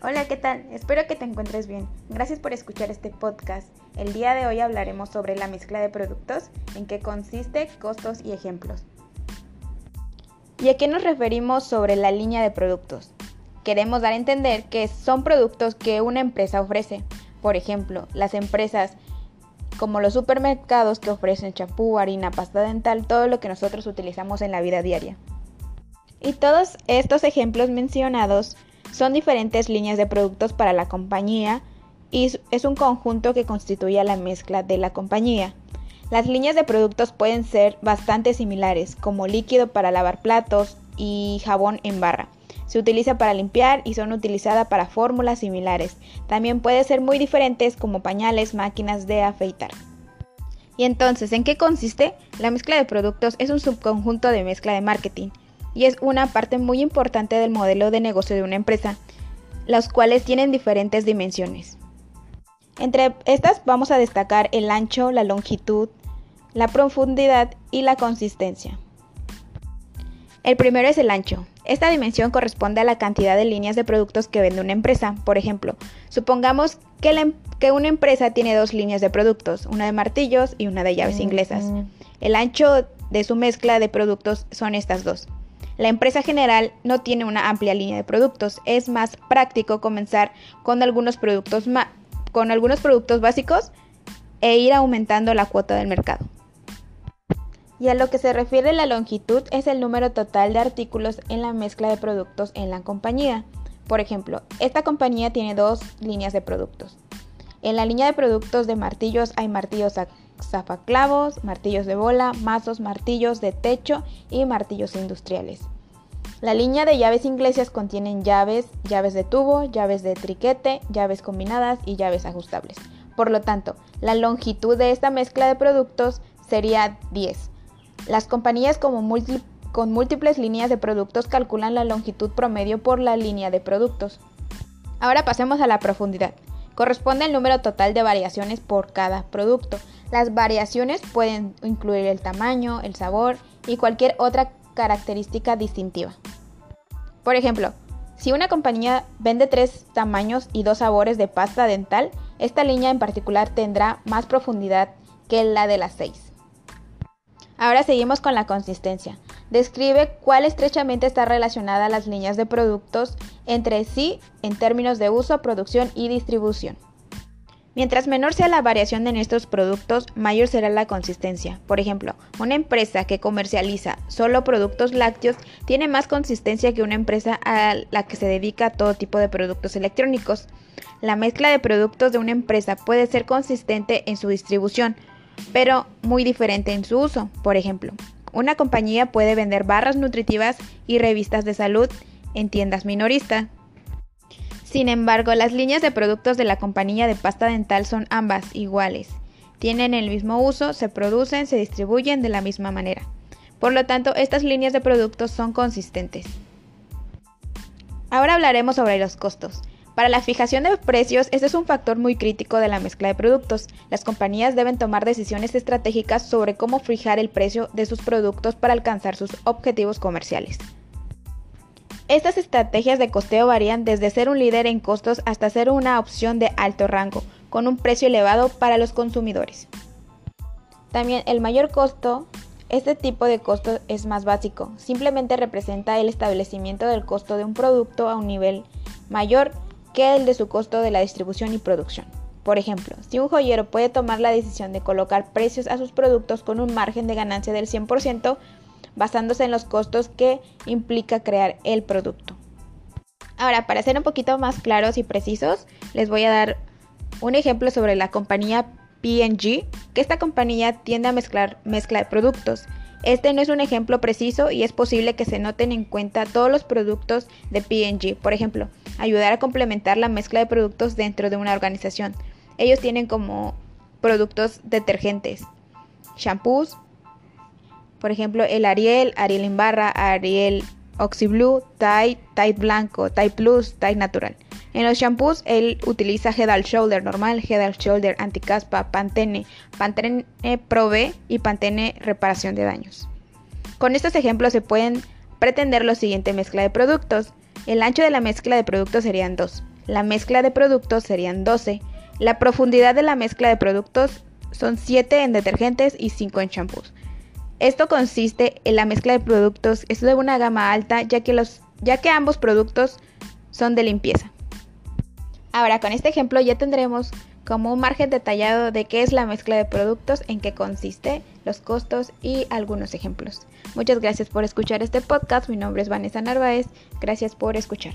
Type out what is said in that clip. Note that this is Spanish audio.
Hola, ¿qué tal? Espero que te encuentres bien. Gracias por escuchar este podcast. El día de hoy hablaremos sobre la mezcla de productos, en qué consiste, costos y ejemplos. ¿Y a qué nos referimos sobre la línea de productos? Queremos dar a entender que son productos que una empresa ofrece. Por ejemplo, las empresas como los supermercados que ofrecen champú, harina, pasta dental, todo lo que nosotros utilizamos en la vida diaria. Y todos estos ejemplos mencionados son diferentes líneas de productos para la compañía y es un conjunto que constituye la mezcla de la compañía. Las líneas de productos pueden ser bastante similares, como líquido para lavar platos y jabón en barra. Se utiliza para limpiar y son utilizadas para fórmulas similares. También pueden ser muy diferentes como pañales, máquinas de afeitar. Y entonces, ¿en qué consiste? La mezcla de productos es un subconjunto de mezcla de marketing y es una parte muy importante del modelo de negocio de una empresa, los cuales tienen diferentes dimensiones. Entre estas vamos a destacar el ancho, la longitud, la profundidad y la consistencia. El primero es el ancho. Esta dimensión corresponde a la cantidad de líneas de productos que vende una empresa. Por ejemplo, supongamos que, em-, que, una empresa tiene dos líneas de productos, una de martillos y una de llaves inglesas. El ancho de su mezcla de productos son estas dos. La empresa general no tiene una amplia línea de productos. Es más práctico comenzar con algunos productos, con algunos productos básicos e ir aumentando la cuota del mercado. Y a lo que se refiere la longitud es el número total de artículos en la mezcla de productos en la compañía. Por ejemplo, esta compañía tiene dos líneas de productos. En la línea de productos de martillos hay martillos zafaclavos, martillos de bola, mazos, martillos de techo y martillos industriales. La línea de llaves inglesas contienen llaves, llaves de tubo, llaves de triquete, llaves combinadas y llaves ajustables. Por lo tanto, la longitud de esta mezcla de productos sería 10. Las compañías con múltiples líneas de productos calculan la longitud promedio por la línea de productos. Ahora pasemos a la profundidad. Corresponde al número total de variaciones por cada producto. Las variaciones pueden incluir el tamaño, el sabor y cualquier otra característica distintiva. Por ejemplo, si una compañía vende tres tamaños y dos sabores de pasta dental, esta línea en particular tendrá más profundidad que la de las seis. Ahora seguimos con la consistencia. Describe cuál estrechamente está relacionada las líneas de productos entre sí en términos de uso, producción y distribución. Mientras menor sea la variación en estos productos, mayor será la consistencia. Por ejemplo, una empresa que comercializa solo productos lácteos tiene más consistencia que una empresa a la que se dedica a todo tipo de productos electrónicos. La mezcla de productos de una empresa puede ser consistente en su distribución, pero muy diferente en su uso. Por ejemplo, una compañía puede vender barras nutritivas y revistas de salud en tiendas minoristas, sin embargo, las líneas de productos de la compañía de pasta dental son ambas iguales. Tienen el mismo uso, se producen, se distribuyen de la misma manera. Por lo tanto, estas líneas de productos son consistentes. Ahora hablaremos sobre los costos. Para la fijación de precios, este es un factor muy crítico de la mezcla de productos. Las compañías deben tomar decisiones estratégicas sobre cómo fijar el precio de sus productos para alcanzar sus objetivos comerciales. Estas estrategias de costeo varían desde ser un líder en costos hasta ser una opción de alto rango, con un precio elevado para los consumidores. También el mayor costo, este tipo de costo es más básico, simplemente representa el establecimiento del costo de un producto a un nivel mayor que el de su costo de la distribución y producción. Por ejemplo, si un joyero puede tomar la decisión de colocar precios a sus productos con un margen de ganancia del 100%, basándose en los costos que implica crear el producto. Ahora, para ser un poquito más claros y precisos, les voy a dar un ejemplo sobre la compañía PNG, que esta compañía tiende a mezclar mezcla de productos. Este no es un ejemplo preciso y es posible que se noten en cuenta todos los productos de PNG. Por ejemplo, ayudar a complementar la mezcla de productos dentro de una organización. Ellos tienen como productos detergentes, shampoos, por ejemplo, el Ariel, Ariel en barra, Ariel Oxy Blue, Tide, Tide blanco, Tide Plus, Tide natural. En los shampoos él utiliza Head and Shoulder normal, Head and Shoulder anticaspa, Pantene, Pantene Pro V y Pantene reparación de daños. Con estos ejemplos se pueden pretender la siguiente mezcla de productos. El ancho de la mezcla de productos serían dos. la mezcla de productos serían 12. La profundidad de la mezcla de productos son 7 en detergentes y 5 en champús. Esto consiste en la mezcla de productos es de una gama alta ya que, los, ya que ambos productos son de limpieza. Ahora con este ejemplo ya tendremos como un margen detallado de qué es la mezcla de productos, en qué consiste, los costos y algunos ejemplos. Muchas gracias por escuchar este podcast. Mi nombre es Vanessa Narváez. Gracias por escuchar.